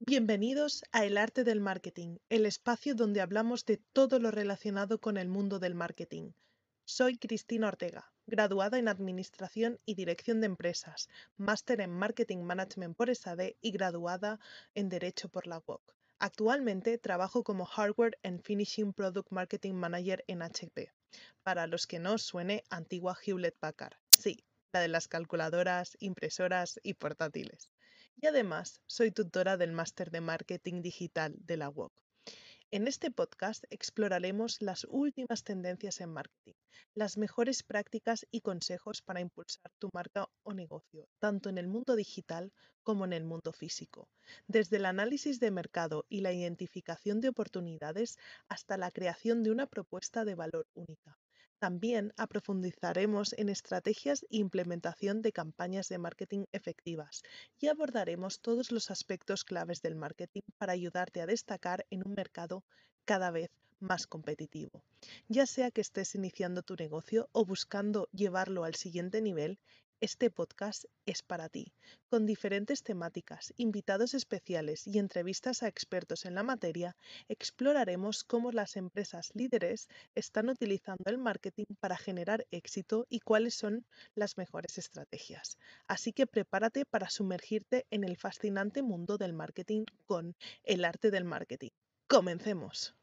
Bienvenidos a El Arte del Marketing, el espacio donde hablamos de todo lo relacionado con el mundo del marketing. Soy Cristina Ortega, graduada en Administración y Dirección de Empresas, máster en Marketing Management por ESADE y graduada en Derecho por la UOC. Actualmente trabajo como Hardware and Finishing Product Marketing Manager en HP. Para los que no os suene, antigua Hewlett Packard. Sí, la de las calculadoras, impresoras y portátiles y además soy tutora del Máster de Marketing Digital de la UOC. En este podcast exploraremos las últimas tendencias en marketing, las mejores prácticas y consejos para impulsar tu marca o negocio, tanto en el mundo digital como en el mundo físico, desde el análisis de mercado y la identificación de oportunidades hasta la creación de una propuesta de valor única. También aprofundizaremos en estrategias e implementación de campañas de marketing efectivas y abordaremos todos los aspectos claves del marketing para ayudarte a destacar en un mercado cada vez más competitivo. Ya sea que estés iniciando tu negocio o buscando llevarlo al siguiente nivel, este podcast es para ti, con diferentes temáticas, invitados especiales y entrevistas a expertos en la materia, exploraremos cómo las empresas líderes están utilizando el marketing para generar éxito y cuáles son las mejores estrategias. Así que prepárate para sumergirte en el fascinante mundo del marketing con el arte del marketing. Comencemos.